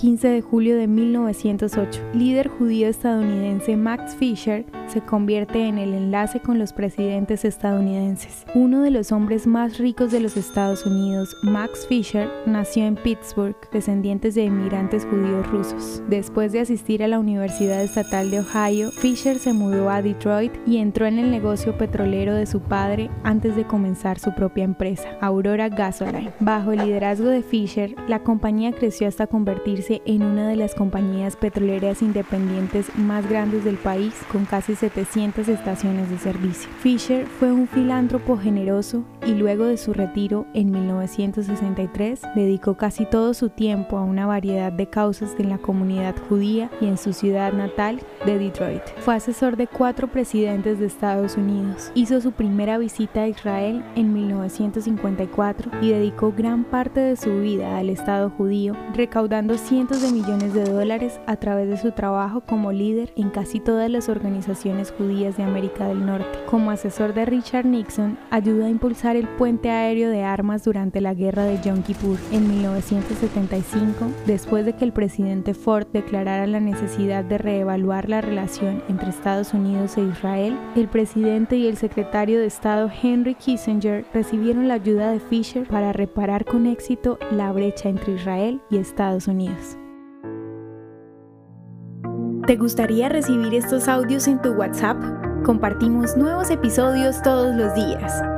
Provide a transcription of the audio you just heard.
15 de julio de 1908. Líder judío estadounidense Max Fisher se convierte en el enlace con los presidentes estadounidenses. Uno de los hombres más ricos de los Estados Unidos, Max Fisher, nació en Pittsburgh, descendientes de inmigrantes judíos rusos. Después de asistir a la Universidad Estatal de Ohio, Fisher se mudó a Detroit y entró en el negocio petrolero de su padre antes de comenzar su propia empresa, Aurora Gasoline. Bajo el liderazgo de Fisher, la compañía creció hasta convertirse en una de las compañías petroleras independientes más grandes del país, con casi 700 estaciones de servicio. Fisher fue un filántropo generoso y luego de su retiro en 1963 dedicó casi todo su tiempo a una variedad de causas en la comunidad judía y en su ciudad natal de Detroit. Fue asesor de cuatro presidentes de Estados Unidos. Hizo su primera visita a Israel en 1954 y dedicó gran parte de su vida al Estado judío, recaudando cientos de millones de dólares a través de su trabajo como líder en casi todas las organizaciones judías de América del Norte. Como asesor de Richard Nixon, ayudó a impulsar el puente aéreo de armas durante la guerra de Yom Kippur en 1975, después de que el presidente Ford declarara la necesidad de reevaluar la relación entre Estados Unidos e Israel, el presidente y el secretario de Estado Henry Kissinger recibieron la ayuda de Fisher para reparar con éxito la brecha entre Israel y Estados Unidos. ¿Te gustaría recibir estos audios en tu WhatsApp? Compartimos nuevos episodios todos los días.